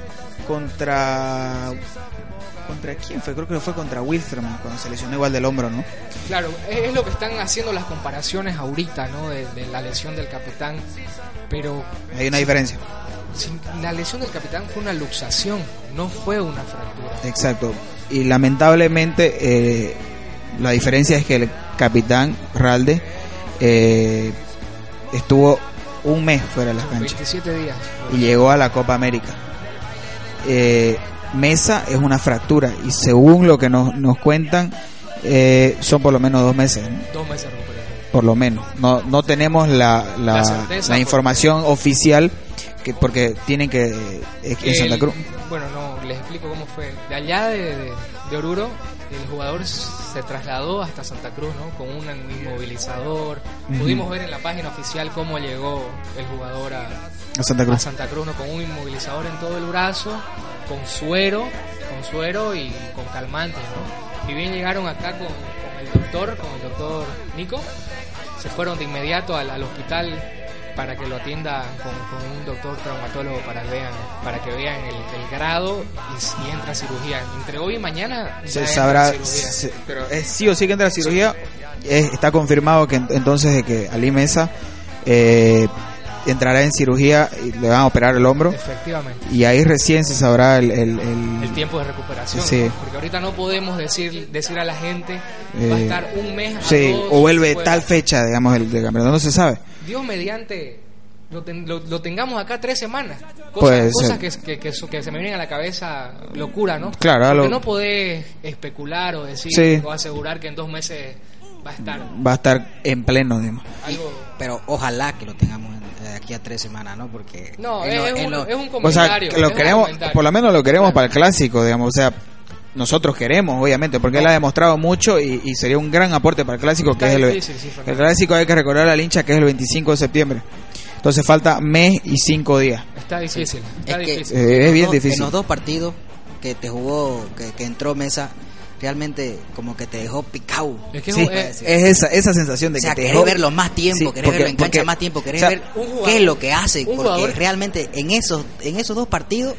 Speaker 2: Contra. ¿Contra quién fue? Creo que fue contra Wilstermann, cuando se lesionó igual del hombro, ¿no?
Speaker 3: Claro, es, lo que están haciendo las comparaciones ahorita, ¿no? De, de la lesión del capitán, pero
Speaker 2: Hay una diferencia.
Speaker 3: sin- la lesión del capitán fue una luxación, no fue una fractura.
Speaker 2: Exacto. Y lamentablemente eh, la diferencia es que el capitán Ralde eh, estuvo un mes fuera de las canchas
Speaker 3: 27 días.
Speaker 2: y llegó a la Copa América. Eh, Mesa es una fractura y según lo que nos, nos cuentan eh, son por lo menos dos meses, ¿no?
Speaker 3: Dos meses
Speaker 2: por lo menos. No, no tenemos la, la,
Speaker 3: La
Speaker 2: la
Speaker 3: porque-
Speaker 2: información oficial que porque tienen que eh, en Santa Cruz.
Speaker 3: Bueno, no, les explico cómo fue. De allá de, de- de Oruro, el jugador se trasladó hasta Santa Cruz, ¿no? Con un inmovilizador. Pudimos ver en la página oficial cómo llegó el jugador a,
Speaker 2: A Santa
Speaker 3: a
Speaker 2: Cruz.
Speaker 3: Santa Cruz, ¿no? Con un inmovilizador en todo el brazo, con suero, con suero y con calmantes, ¿no? Y bien llegaron acá con, con el doctor, con el doctor Nico. Se fueron de inmediato al, al hospital para que lo atienda con, con un doctor traumatólogo para, vean, para que vean el, el grado y si entra a cirugía. Entre hoy y mañana
Speaker 2: se sabrá se- pero es sí o sí que entra a cirugía Es- está confirmado que en- entonces de que Ali Mesa eh, entrará en cirugía y le van a operar el hombro
Speaker 3: Efectivamente.
Speaker 2: y ahí recién se sabrá el, el- el-
Speaker 3: el tiempo de recuperación.
Speaker 2: Sí.
Speaker 3: ¿no? Porque ahorita no podemos decir decir a la gente
Speaker 2: Eh,
Speaker 3: va a estar un mes a
Speaker 2: sí, o vuelve tal fecha digamos el de campeonato no se sabe
Speaker 3: Dios mediante lo, ten- lo- lo tengamos acá tres semanas. Cosas, cosas que, que, que, se me vienen a la cabeza, locura, ¿no?
Speaker 2: Claro,
Speaker 3: Porque
Speaker 2: algo-
Speaker 3: no podés especular o decir
Speaker 2: Sí.
Speaker 3: o asegurar que en dos meses va a estar
Speaker 2: va a estar en pleno digamos.
Speaker 3: algo.
Speaker 1: Pero ojalá que lo tengamos de aquí a tres semanas, ¿no? Porque
Speaker 3: No, es,
Speaker 1: lo-
Speaker 3: un,
Speaker 1: lo-
Speaker 3: es un
Speaker 2: o sea
Speaker 3: comentario.
Speaker 2: que lo
Speaker 3: es un
Speaker 2: queremos
Speaker 3: comentario.
Speaker 2: por lo menos lo queremos para el clásico digamos o sea nosotros queremos obviamente porque él ha demostrado mucho y, y sería un gran aporte para el clásico que es el,
Speaker 3: sí,
Speaker 2: el clásico hay que recordar al hincha que es el 25 de septiembre entonces falta mes y cinco días
Speaker 3: Está difícil. Está
Speaker 1: es que
Speaker 3: difícil.
Speaker 2: Eh, es
Speaker 1: en los
Speaker 2: bien
Speaker 1: dos-
Speaker 2: difícil.
Speaker 1: En los dos partidos que te jugó, que, que entró Mesa, realmente como que te dejó picado.
Speaker 3: Es que
Speaker 2: Sí,
Speaker 3: es un-
Speaker 2: es esa, esa sensación de
Speaker 1: O sea,
Speaker 2: que te
Speaker 1: querés
Speaker 2: dejó-
Speaker 1: verlo más tiempo,
Speaker 2: Sí,
Speaker 1: querés
Speaker 2: porque-
Speaker 1: verlo en cancha
Speaker 2: porque-
Speaker 1: más tiempo, querés
Speaker 2: o sea,
Speaker 1: ver
Speaker 3: jugador-
Speaker 1: qué es lo que hace, porque
Speaker 3: jugador-
Speaker 1: realmente en esos en esos dos partidos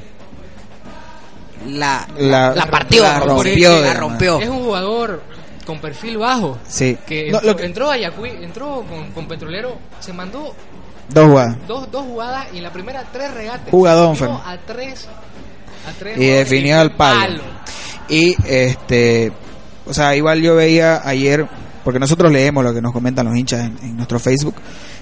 Speaker 1: la,
Speaker 2: La-
Speaker 1: la, la partió,
Speaker 2: la rompió,
Speaker 1: la rompió.
Speaker 3: es un jugador con perfil bajo.
Speaker 2: Sí.
Speaker 3: Que
Speaker 2: No,
Speaker 3: entró,
Speaker 2: lo que-
Speaker 3: entró a Yacuí- entró con, con Petrolero, se mandó
Speaker 2: dos jugadas
Speaker 3: dos, dos jugadas y en la primera tres regates.
Speaker 2: Jugadón,
Speaker 3: a tres, a tres
Speaker 2: y definió al palo. Y este, o sea, igual yo veía ayer, porque nosotros leemos lo que nos comentan los hinchas en, nuestro Facebook,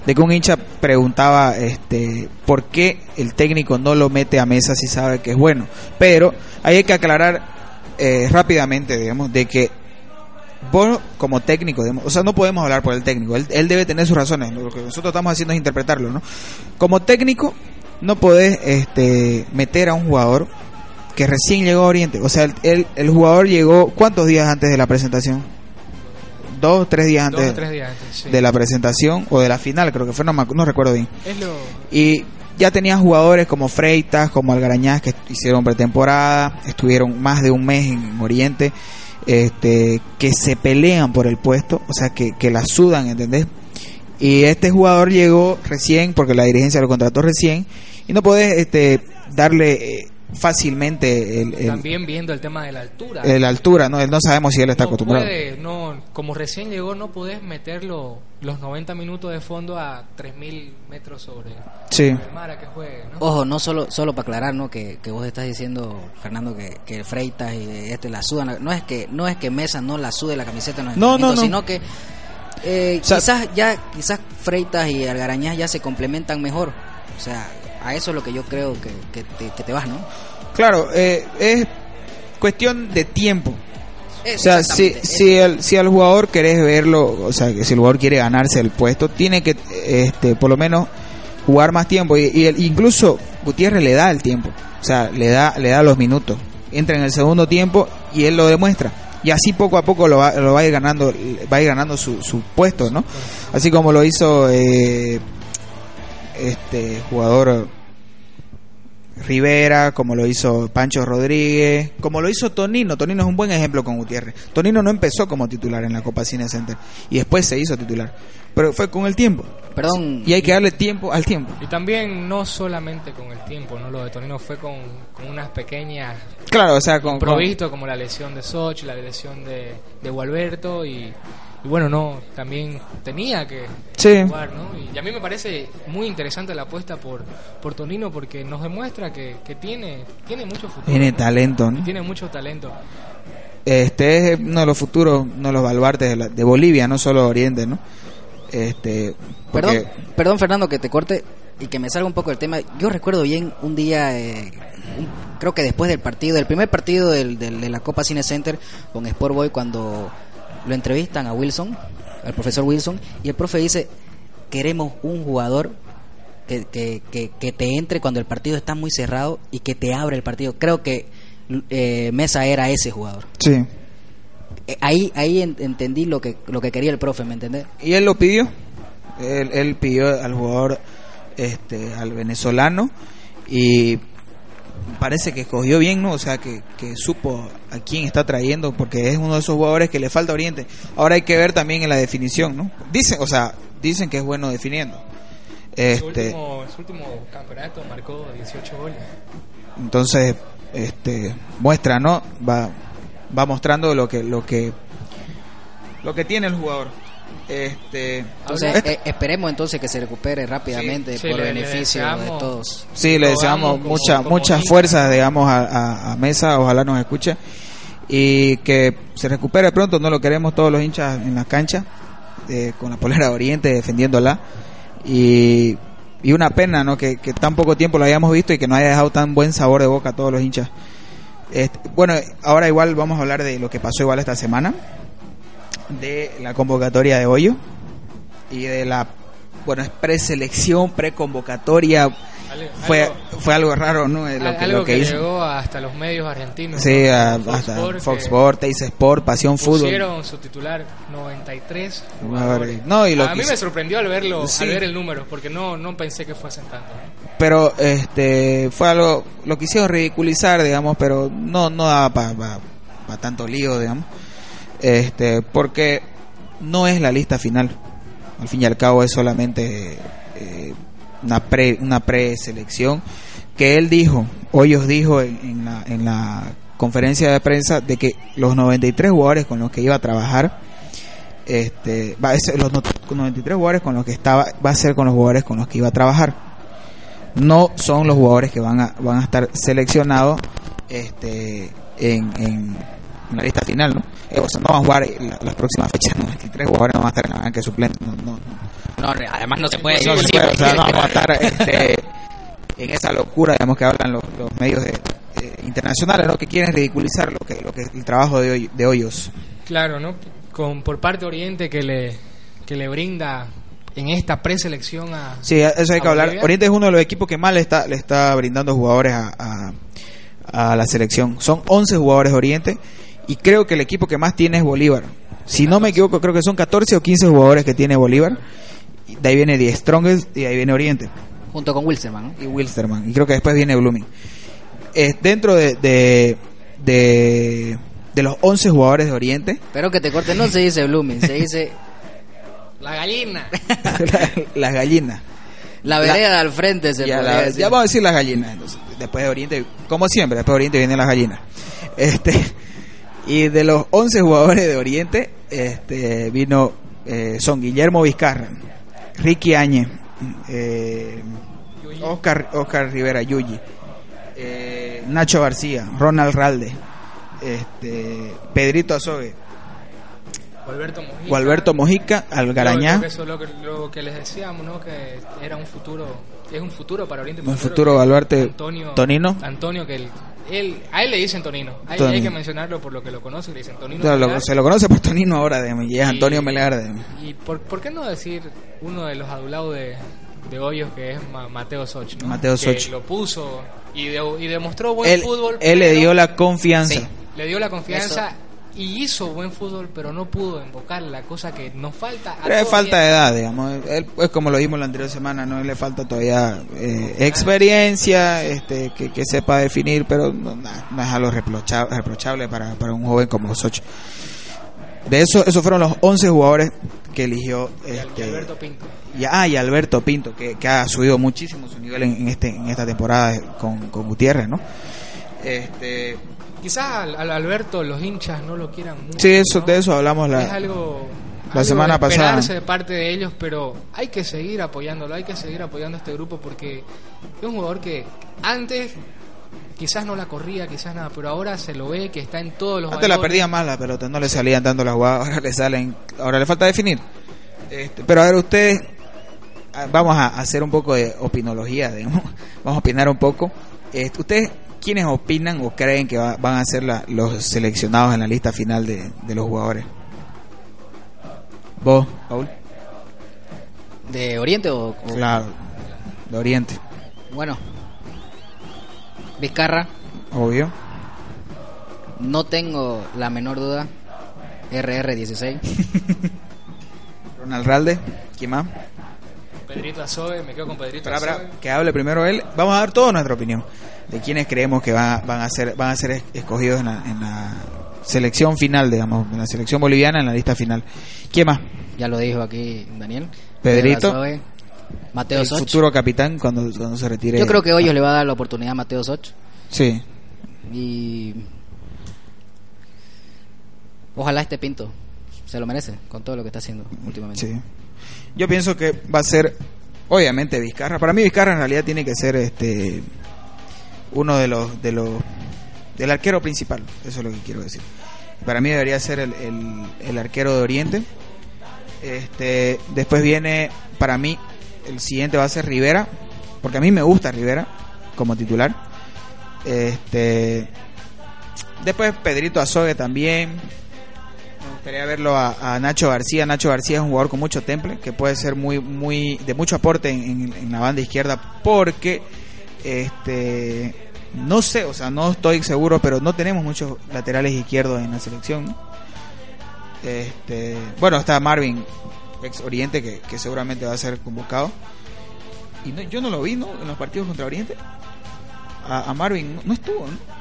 Speaker 2: de que un hincha preguntaba este, por qué el técnico no lo mete a mesa si sabe que es bueno. Pero hay que aclarar eh, rápidamente, digamos, de que vos como técnico, o sea, no podemos hablar por el técnico, él, debe tener sus razones, lo que nosotros estamos haciendo es interpretarlo, ¿no? Como técnico, no podés este, meter a un jugador que recién llegó a Oriente, o sea, el jugador llegó, ¿cuántos días antes de la presentación? Dos, tres días
Speaker 3: Dos
Speaker 2: antes
Speaker 3: o tres días antes. sí.
Speaker 2: de la presentación o de la final, creo que fue, no, no recuerdo bien.
Speaker 3: Es lo.
Speaker 2: Y ya tenía jugadores como Freitas, como Algarañaz que hicieron pretemporada, estuvieron más de un mes en Oriente, este, que se pelean por el puesto, o sea, que, que la sudan, ¿entendés? Y este jugador llegó recién, porque la dirigencia lo contrató recién, y no podés este, darle eh, fácilmente el, el-
Speaker 3: También viendo el tema de la altura.
Speaker 2: el altura, ¿no? Él no sabemos si él está
Speaker 3: no
Speaker 2: acostumbrado.
Speaker 3: puede, no, como recién llegó, no podés meterlo los 90 minutos de fondo a 3000 metros sobre
Speaker 2: Sí.
Speaker 3: el mar a que juegue, ¿no?
Speaker 1: Ojo, no solo solo para aclarar, ¿no? Que, que vos estás diciendo, Fernando, que, que Freitas y este la sudan. No es que no es que Mesa no la sude la camiseta
Speaker 2: No, no, no.
Speaker 1: sino que eh,
Speaker 2: O sea-
Speaker 1: quizás ya quizás Freitas y Algarañaz ya se complementan mejor. O sea, a eso es lo que yo creo que, que, te, que te vas, ¿no?
Speaker 2: Claro, eh, es cuestión de tiempo. O sea, si, si, el, si al jugador querés verlo, o sea, que si el jugador quiere ganarse el puesto, tiene que, este, por lo menos, jugar más tiempo. Y, y el- incluso Gutiérrez le da el tiempo. O sea, le da, le da los minutos. Entra en el segundo tiempo y él lo demuestra. y así poco a poco lo va, lo va a ir ganando va a ir ganando su, su puesto no así como lo hizo eh, este jugador Rivera, como lo hizo Pancho Rodríguez, como lo hizo Tonino. Tonino es un buen ejemplo con Gutiérrez. Tonino no empezó como titular en la Copa Cine Center y después se hizo titular, pero fue con el tiempo.
Speaker 1: Perdón.
Speaker 2: Y hay que darle tiempo al tiempo.
Speaker 3: Y también no solamente con el tiempo, no lo de Tonino fue con, con unas pequeñas
Speaker 2: Claro, o sea, con, con-
Speaker 3: improviso como la lesión de Sochi, la lesión de, de Gualberto y, y bueno, no, también tenía que
Speaker 2: Sí.
Speaker 3: jugar, ¿no? Y a mí me parece muy interesante la apuesta por, por Tonino porque nos demuestra que, que tiene, tiene mucho futuro.
Speaker 2: tiene
Speaker 3: ¿no?
Speaker 2: talento,
Speaker 3: Y
Speaker 2: ¿no?
Speaker 3: tiene mucho talento.
Speaker 2: Este es uno de los futuros, uno de los baluartes de, la- de Bolivia, no solo Oriente, ¿no? Este, porque-
Speaker 1: Perdón, perdón Fernando que te corte y que me salga un poco el tema. Yo recuerdo bien un día, eh, un- creo que después del partido, del primer partido del, del- de la Copa Cine Center con Sport Boy, cuando lo entrevistan a Wilson, al profesor Wilson, y el profe dice, queremos un jugador que, que, que, que te entre cuando el partido está muy cerrado y que te abre el partido. Creo que eh, Mesa era ese jugador.
Speaker 2: sí.
Speaker 1: Eh, Ahí, ahí en- entendí lo que, lo que quería el profe, ¿me entendés?
Speaker 2: y él lo pidió él, él pidió al jugador este al venezolano y parece que escogió bien no o sea que, que supo a quién está trayendo porque es uno de esos jugadores que le falta Oriente. Ahora hay que ver también en la definición no dicen o sea dicen que es bueno definiendo.
Speaker 3: Su,
Speaker 2: este
Speaker 3: último, su último campeonato marcó 18 goles.
Speaker 2: entonces este muestra no va va mostrando lo que lo que lo que tiene el jugador este
Speaker 1: Entonces,
Speaker 2: este-
Speaker 1: eh, esperemos entonces que se recupere rápidamente
Speaker 3: Sí,
Speaker 1: por
Speaker 3: le- le
Speaker 1: beneficio de todos.
Speaker 2: Sí, le deseamos
Speaker 3: amo como-
Speaker 2: mucha,
Speaker 3: como
Speaker 2: muchas
Speaker 3: hincha.
Speaker 2: fuerzas, digamos, a, a- a Mesa, ojalá nos escuche y que se recupere pronto, no lo queremos todos los hinchas en la cancha, eh, con la polera de Oriente defendiéndola y, y una pena, ¿no? Que, que tan poco tiempo lo hayamos visto y que no haya dejado tan buen sabor de boca a todos los hinchas. Este, bueno, ahora igual vamos a hablar de lo que pasó igual esta semana, de la convocatoria de Hoyo y de la, bueno, es preselección, preconvocatoria, fue
Speaker 3: algo-
Speaker 2: fue algo raro no lo
Speaker 3: Al-
Speaker 2: que,
Speaker 3: algo
Speaker 2: lo que
Speaker 3: que,
Speaker 2: hizo
Speaker 3: llegó hasta los medios argentinos.
Speaker 2: sí
Speaker 3: ¿no?
Speaker 2: a-
Speaker 3: Fox
Speaker 2: hasta
Speaker 3: Sport,
Speaker 2: Fox Sport Teis Sport Pasión Fútbol
Speaker 3: Pusieron su titular 93
Speaker 2: Jugadores.
Speaker 3: jugadores.
Speaker 2: No, y lo
Speaker 3: a mí
Speaker 2: hizo-
Speaker 3: me sorprendió al verlo,
Speaker 2: Sí.
Speaker 3: al ver el número, porque no, no pensé que fuesen tantos. ¿no?
Speaker 2: pero este fue algo lo quisieron ridiculizar digamos pero no no daba para tanto lío digamos este porque no es la lista final. Al fin y al cabo es solamente eh, una pre una preselección que él dijo Hoyos dijo en, la en la conferencia de prensa de que los 93 jugadores con los que iba a trabajar este va a ser los no- 93 jugadores con los que estaba va a ser con los jugadores con los que iba a trabajar. No son los jugadores que van a van a estar seleccionados este en la lista final no Eh, o sea, no van a jugar la- las próximas fechas no 23 jugadores no van a estar en la banca suplente no, no,
Speaker 1: No, re- además no se puede.
Speaker 2: no se puede, o sea, no vamos a estar este, en esa locura digamos que hablan los, los medios de- eh, internacionales no que quieren ridiculizar lo que lo que el trabajo de, Hoy- de hoyos
Speaker 3: Claro, ¿no? Con, por parte de Oriente que le, que le brinda en esta preselección a.
Speaker 2: Sí, eso hay que
Speaker 3: ¿A
Speaker 2: hablar.
Speaker 3: Bolivia?
Speaker 2: Oriente es uno de los equipos que más le está, le está brindando jugadores a, a, a la selección. Son 11 jugadores de Oriente y creo que el equipo que más tiene es Bolívar. Si no me equivoco, creo que son 14 o 15 jugadores que tiene Bolívar. Y De ahí viene Die Strongest y de ahí viene Oriente
Speaker 1: Junto con Wilstermann, ¿no?
Speaker 2: y Wilstermann. Y creo que después viene Blooming. Eh, dentro de, de, de, de los 11 jugadores de Oriente,
Speaker 1: Pero que te corte, no se dice Blooming, se dice [laughs]
Speaker 3: La gallina.
Speaker 2: las gallinas.
Speaker 1: la vereda al frente. Se
Speaker 2: ya, la-
Speaker 1: decir.
Speaker 2: ya vamos a decir las gallinas entonces después de Oriente como siempre después de Oriente vienen las gallinas este y de los 11 jugadores de Oriente este vino eh, son Guillermo Vizcarra Ricky Áñez eh, Oscar Oscar Rivera Yuyi eh, Nacho García Ronald Ralde este Pedrito Azogue
Speaker 3: Alberto Mojica.
Speaker 2: Gualberto Mojica Algarañá
Speaker 3: que Eso es lo que, lo que les decíamos, ¿no? Que era un futuro. Es un futuro para Oriente.
Speaker 2: Un futuro baluarte.
Speaker 3: Antonio.
Speaker 2: Tonino.
Speaker 3: Antonio, que él, él- a él le dicen Tonino. Hay,
Speaker 2: Tonino.
Speaker 3: hay que mencionarlo por lo que lo conocen. Le dicen Tonino.
Speaker 2: Claro, lo- se lo conoce por Tonino ahora de, y es
Speaker 3: Y-
Speaker 2: Antonio Melgar
Speaker 3: ¿Y por, por qué no decir uno de los adulados de, de Hoyos que es Ma- Mateo Soch? ¿no?
Speaker 2: Mateo
Speaker 3: que
Speaker 2: Soch.
Speaker 3: lo puso y, de- y demostró buen
Speaker 2: él,
Speaker 3: fútbol.
Speaker 2: él le
Speaker 3: pero
Speaker 2: dio la confianza
Speaker 1: Sí.
Speaker 3: le dio la confianza y hizo buen fútbol, pero no pudo invocar la cosa que nos falta. a
Speaker 2: Pero es falta de edad, digamos. Él, es como lo vimos la anterior semana, no le falta todavía eh, experiencia, este, que, que sepa definir, pero no, no es algo reprocha- reprochable para, para un joven como Soch. De eso, esos fueron los 11 jugadores que eligió
Speaker 3: al- y
Speaker 2: este,
Speaker 3: Alberto Pinto.
Speaker 2: y, ah, y Alberto Pinto, que, que ha subido muchísimo su nivel en, en este, en esta temporada con, con Gutiérrez, ¿no? Este,
Speaker 3: Quizás al, al Alberto los hinchas no lo quieran mucho.
Speaker 2: sí, eso,
Speaker 3: ¿no?
Speaker 2: de eso hablamos
Speaker 3: es
Speaker 2: la,
Speaker 3: algo,
Speaker 2: la
Speaker 3: algo
Speaker 2: semana pasada.
Speaker 3: esperarse de parte de ellos, pero hay que seguir apoyándolo, hay que seguir apoyando a este grupo porque es un jugador que antes quizás no la corría, quizás nada, pero ahora se lo ve que está en todos los
Speaker 2: Antes la perdía más la pelota, no le salían tanto las jugadas, [laughs] ahora le salen, ahora le falta definir. Este, pero a ver, ustedes, vamos a hacer un poco de opinología, digamos. [laughs] vamos a opinar un poco. Este, ¿Ustedes quiénes opinan o creen que va- van a ser la- los seleccionados en la lista final de, de los jugadores? ¿Vos, Paul?
Speaker 1: ¿De Oriente o...? o-
Speaker 2: Claro, de Oriente,
Speaker 1: Bueno, Vizcarra,
Speaker 2: obvio.
Speaker 1: no tengo la menor duda. RR16. [laughs]
Speaker 2: Ronald Ralde, ¿quién más?
Speaker 3: Pedrito Azobe, me quedo con Pedrito
Speaker 2: Espera, espera,
Speaker 3: Azobe.
Speaker 2: que hable primero él. Vamos a dar toda nuestra opinión de quiénes creemos que van, a- van a ser van a ser es- escogidos en la, en la selección final, digamos, en la selección boliviana en la lista final. ¿Quién más?
Speaker 1: Ya lo dijo aquí Daniel.
Speaker 2: Pedrito.
Speaker 1: Pedro Mateo
Speaker 2: El
Speaker 1: Soch.
Speaker 2: futuro capitán cuando, cuando se retire.
Speaker 1: Yo creo que Hoyos le va a dar la oportunidad a Mateo Soch.
Speaker 2: Sí.
Speaker 1: Y. Ojalá este Pinto se lo merece con todo lo que está haciendo últimamente.
Speaker 2: Sí. Yo pienso que va a ser, obviamente, Vizcarra. Para mí, Vizcarra en realidad tiene que ser este uno de los de los del arquero principal. Eso es lo que quiero decir. Para mí debería ser el, el, arquero de Oriente. Este, después viene, para mí, el siguiente va a ser Rivera, porque a mí me gusta Rivera como titular. Este, después Pedrito Azogue también. Me gustaría verlo a, Nacho García. Nacho García es un jugador con mucho temple, que puede ser muy, muy, de mucho aporte en- en la banda izquierda, porque, este, no sé, o sea, no estoy seguro, pero no tenemos muchos laterales izquierdos en la selección. Este, bueno, está Marvin, ex Oriente, que, que seguramente va a ser convocado. Y no- yo no lo vi, ¿no? En los partidos contra Oriente. A, a Marvin no, no estuvo, ¿no?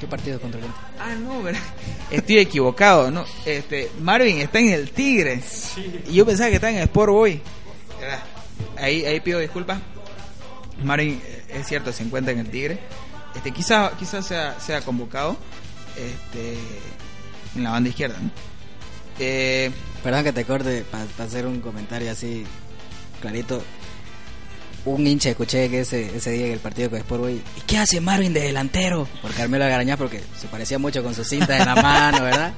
Speaker 1: ¿Qué partido contra Oriente?
Speaker 2: Ah, no, ¿verdad? Estoy equivocado, ¿no? Este, Marvin está en el Tigre. Y yo pensaba que estaba en el Sport Boy. ¿Verdad? Ahí, ahí pido disculpas. Marvin, eh, es cierto, se encuentra en el Tigre. Este, quizás quizá sea, sea convocado este, en la banda izquierda, ¿no? Eh,
Speaker 1: Perdón que te corte para hacer un comentario así clarito. Un hincha escuché que ese, ese día en el partido con Sport Boy, ¿y qué hace Marvin de delantero? Por Carmelo Algarañaz porque se parecía mucho con su cinta en la [laughs] mano, ¿verdad?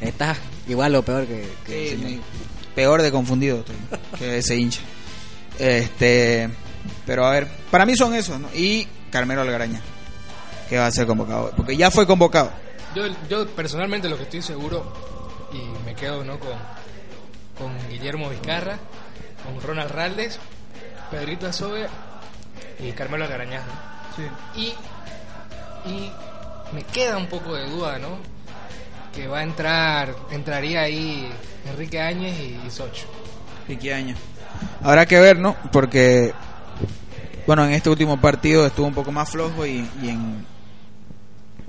Speaker 1: Está igual o peor que,
Speaker 2: Sí, peor de confundido que ese hincha. Este, pero a ver, para mí son esos, ¿no? Y Carmelo Algaraña, que va a ser convocado, porque ya fue convocado.
Speaker 3: Yo, yo personalmente lo que estoy seguro, y me quedo ¿no? con, con Guillermo Vizcarra, con Ronald Raldes, Pedrito Azobe y Carmelo Algarañaz. ¿no? Y, y me queda un poco de duda, ¿no? Que va a entrar, entraría ahí Enrique Áñez y, y Socho.
Speaker 2: Piqui año. Habrá que ver, ¿no? Porque, bueno, en este último partido estuvo un poco más flojo y, y en,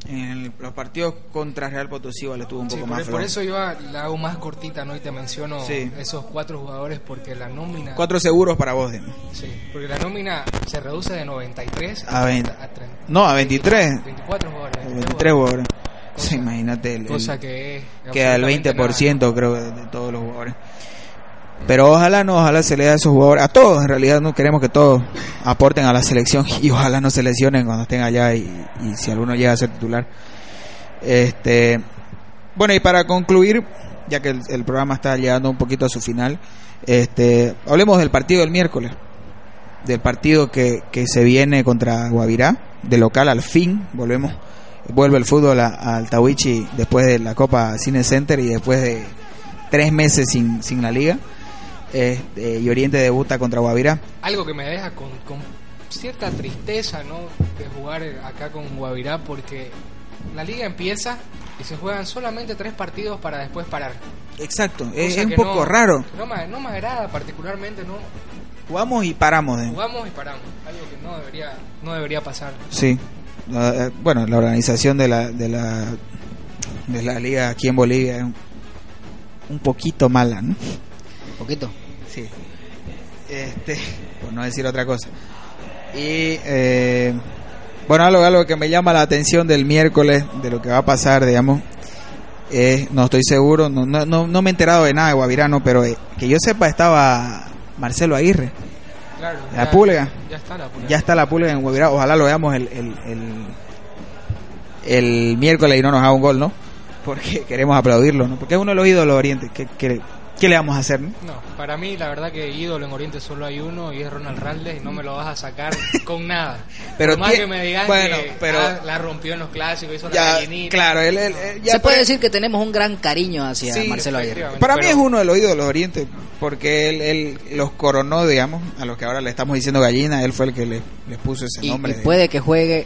Speaker 2: en el- los partidos contra Real Potosí igual estuvo un
Speaker 3: Sí,
Speaker 2: poco
Speaker 3: por,
Speaker 2: más
Speaker 3: por
Speaker 2: flojo.
Speaker 3: eso yo la hago más cortita, ¿no? Y te menciono
Speaker 2: Sí.
Speaker 3: esos cuatro jugadores porque la nómina...
Speaker 2: Cuatro seguros para vos, Demi.
Speaker 3: Sí, porque la nómina se reduce de 93
Speaker 2: A 20.
Speaker 3: a 30.
Speaker 2: No, a 23.
Speaker 3: 24 jugadores.
Speaker 2: 23 jugadores.
Speaker 3: Cosa-
Speaker 2: Sí, imagínate. El,
Speaker 3: Cosa que es.
Speaker 2: el
Speaker 3: absolutamente
Speaker 2: 20% creo de, de todos los jugadores. Pero ojalá no, ojalá se le dé a esos jugadores, a todos en realidad, no queremos que todos aporten a la selección [laughs] y ojalá no se lesionen cuando estén allá y, si alguno llega a ser titular. Este, bueno, y para concluir, ya que el, programa está llegando un poquito a su final, este, hablemos del partido del miércoles, del partido que, que se viene contra Guavirá, de local al fin, volvemos, vuelve el fútbol a, a Altahuichi después de la Copa Cine Center y después de tres meses sin, sin la liga. Este, y Oriente debuta contra Guavirá.
Speaker 3: Algo que me deja con, con cierta tristeza, ¿no? De jugar acá con Guavirá porque la liga empieza y se juegan solamente tres partidos para después parar.
Speaker 2: Exacto, es,
Speaker 3: Cosa
Speaker 2: es un poco
Speaker 3: no-
Speaker 2: raro.
Speaker 3: No me, no me agrada particularmente, no
Speaker 2: Jugamos y paramos. de-
Speaker 3: jugamos y paramos, algo que no debería, no debería pasar.
Speaker 2: Sí. La- eh, bueno, la organización de la, de la de la liga aquí en Bolivia es un poquito mala, ¿no?
Speaker 1: Poquito.
Speaker 2: Sí. Este, [laughs] por no decir otra cosa. Y eh, bueno, algo, algo que me llama la atención del miércoles, de lo que va a pasar, digamos, es, no estoy seguro, no, no, no, no me he enterado de nada de Guavirano, pero eh, que yo sepa estaba Marcelo Aguirre.
Speaker 3: Claro,
Speaker 2: La pulga.
Speaker 3: Ya está la pulga.
Speaker 2: Ya está la pulga en Guavirá. Ojalá lo veamos el, el, el, el miércoles y no nos haga un gol, ¿no? Porque [laughs] queremos aplaudirlo, ¿no? Porque es uno de los ídolos de Oriente. ¿Qué, qué, qué le vamos a hacer, no?
Speaker 3: No, para mí la verdad que ídolo en Oriente solo hay uno y es Ronald Raldes y no me lo vas a sacar [laughs] con nada.
Speaker 2: Pero
Speaker 3: Por más que me digan
Speaker 2: bueno,
Speaker 3: que
Speaker 2: pero-
Speaker 3: ah, la rompió en los clásicos, hizo la
Speaker 2: Ya,
Speaker 3: gallinita.
Speaker 2: claro, él, él- él- ya
Speaker 1: Se puede decir que tenemos un gran cariño hacia
Speaker 2: Sí,
Speaker 1: Marcelo
Speaker 3: efectivamente.
Speaker 2: Para mí
Speaker 3: pero-
Speaker 2: es uno de los ídolos de Oriente, porque él, él los coronó, digamos, a los que ahora le estamos diciendo gallina, él fue el que le, les puso ese
Speaker 1: Y,
Speaker 2: nombre.
Speaker 1: y
Speaker 2: de-
Speaker 1: puede que juegue.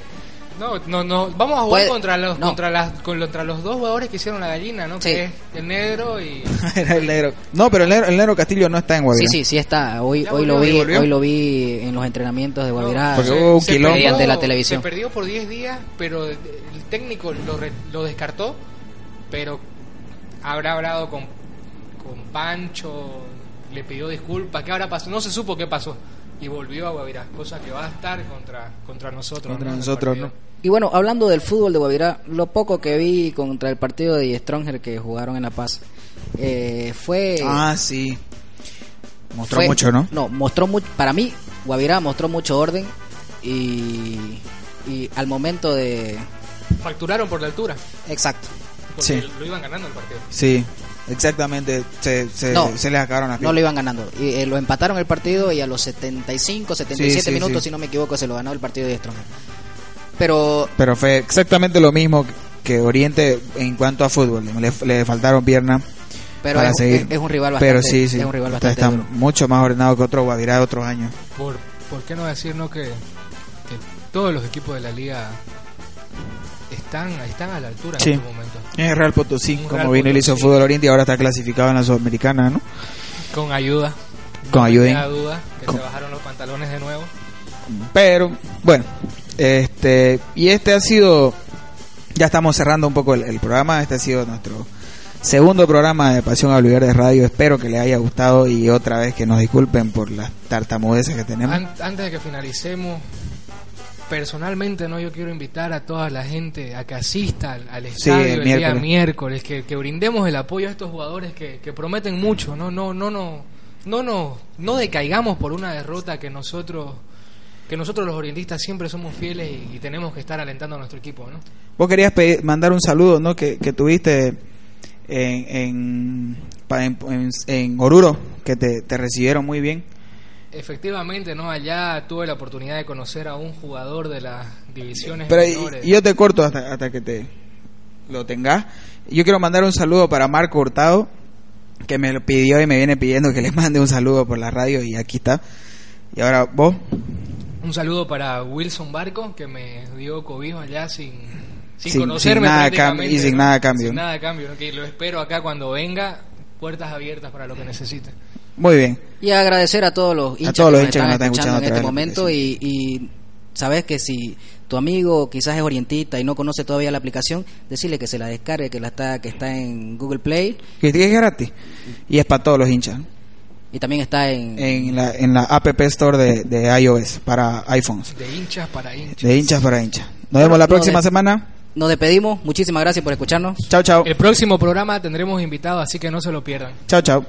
Speaker 3: No, no, no. Vamos a jugar
Speaker 1: Puede-
Speaker 3: contra los
Speaker 1: no.
Speaker 3: contra las contra los dos jugadores que hicieron la gallina, ¿no?
Speaker 1: Sí.
Speaker 3: Que es el negro y [laughs]
Speaker 2: Era el negro. No, pero el negro, el negro Castillo no está en
Speaker 1: Sí,
Speaker 2: Guavirá.
Speaker 1: sí, sí está. Hoy,
Speaker 3: Ya
Speaker 1: hoy lo
Speaker 3: volvió,
Speaker 1: vi,
Speaker 2: volvió.
Speaker 1: hoy lo vi en los entrenamientos de Guavirá.
Speaker 2: Porque
Speaker 3: se-
Speaker 2: hubo un
Speaker 3: se
Speaker 2: quilombo.
Speaker 3: perdió-
Speaker 1: Mediante la televisión.
Speaker 3: Se perdió por 10 días, pero el técnico lo, re- lo descartó, pero habrá hablado con, con Pancho, le pidió disculpas, ¿qué habrá pasado? No se supo qué pasó y volvió a Guavirá, cosa que va a estar contra contra nosotros.
Speaker 2: Contra nosotros. ¿no?
Speaker 1: Y bueno, hablando del fútbol de Guavirá, lo poco que vi contra el partido de Stronger que jugaron en La Paz eh, fue.
Speaker 2: Ah, sí. Mostró
Speaker 1: fue-
Speaker 2: mucho, ¿no?
Speaker 1: No, mostró mucho. Para mí, Guavirá mostró mucho orden y, y al momento de.
Speaker 3: Facturaron por la altura,
Speaker 1: Exacto.
Speaker 3: porque
Speaker 2: Sí.
Speaker 3: lo iban ganando el partido.
Speaker 2: Sí, exactamente. Se, se,
Speaker 1: No.
Speaker 2: se les acabaron las
Speaker 1: No lo iban ganando. Y, eh, lo empataron el partido y a los 75, 77
Speaker 2: Sí, sí,
Speaker 1: minutos,
Speaker 2: sí.
Speaker 1: si no me equivoco, se lo ganó el partido de Stronger. Pero
Speaker 2: Pero fue exactamente lo mismo que Oriente en cuanto a fútbol. Le, le faltaron piernas
Speaker 1: pero
Speaker 2: para
Speaker 1: es,
Speaker 2: seguir.
Speaker 1: es- es un rival bastante
Speaker 2: Pero sí, sí.
Speaker 1: es un rival
Speaker 2: está,
Speaker 1: bastante
Speaker 2: está
Speaker 1: duro.
Speaker 2: mucho más ordenado que otro Guavirá de otros años.
Speaker 3: Por, ¿Por qué no decir no que, que todos los equipos de la liga están, están a la altura
Speaker 2: Sí.
Speaker 3: en este momento?
Speaker 2: Es Real Potosí, como
Speaker 3: Real
Speaker 2: vino y le hizo
Speaker 3: Potosí.
Speaker 2: fútbol Oriente y ahora está clasificado en la Sudamericana, ¿no?
Speaker 3: Con ayuda.
Speaker 2: Con
Speaker 3: No
Speaker 2: ayuda.
Speaker 3: queda duda que
Speaker 2: Con-
Speaker 3: se bajaron los pantalones de nuevo.
Speaker 2: Pero, bueno, este, y este ha sido, ya estamos cerrando un poco el, el programa, este ha sido nuestro segundo programa de Pasión a de Radio, espero que les haya gustado y otra vez que nos disculpen por las tartamudeces que tenemos.
Speaker 3: An- antes de que finalicemos, personalmente no yo quiero invitar a toda la gente a que asista al, al
Speaker 2: Sí,
Speaker 3: estadio
Speaker 2: el
Speaker 3: día
Speaker 2: miércoles.
Speaker 3: que, que brindemos el apoyo a estos jugadores que, que prometen mucho, no no no no no no no decaigamos por una derrota que nosotros que nosotros los orientistas siempre somos fieles y, y tenemos que estar alentando a nuestro equipo, ¿no?
Speaker 2: Vos querías pedir- mandar un saludo, ¿no? Que, que tuviste en, en, en- en Oruro, que te, te recibieron muy bien.
Speaker 3: Efectivamente, no allá tuve la oportunidad de conocer a un jugador de las divisiones
Speaker 2: Pero
Speaker 3: menores.
Speaker 2: y yo te corto hasta, hasta que te lo tengas. Yo quiero mandar un saludo para Marco Hurtado, que me lo pidió y me viene pidiendo que le mande un saludo por la radio y aquí está. Y ahora vos,
Speaker 3: Un saludo para Wilson Barco, que me dio cobijo allá sin, sin,
Speaker 2: Sin-
Speaker 3: conocerme.
Speaker 2: sin nada a
Speaker 3: prácticamente,
Speaker 2: cambio- y sin nada a cambio,
Speaker 3: Sin nada a cambio, que lo espero acá cuando venga, puertas abiertas para lo que necesite.
Speaker 2: Muy bien.
Speaker 1: Y agradecer a todos los hinchas,
Speaker 2: todos
Speaker 1: que
Speaker 2: los
Speaker 1: nos
Speaker 2: hinchas que
Speaker 1: están
Speaker 2: nos están
Speaker 1: escuchando,
Speaker 2: escuchando
Speaker 1: en este momento y, y sabes que si tu amigo quizás es orientista y no conoce todavía la aplicación, decirle que se la descargue, que la está que está en Google Play
Speaker 2: Que es gratis. Y es para todos los hinchas.
Speaker 1: y también está en,
Speaker 2: En la, en la App Store de, de iOS para iPhones.
Speaker 3: De hinchas para hinchas.
Speaker 2: De hinchas para hinchas. Nos vemos la
Speaker 1: no,
Speaker 2: próxima
Speaker 1: de-
Speaker 2: semana.
Speaker 1: Nos despedimos, muchísimas gracias por escucharnos.
Speaker 2: Chao, chao.
Speaker 3: El próximo programa tendremos invitados, así que no se lo pierdan.
Speaker 2: Chao, chao.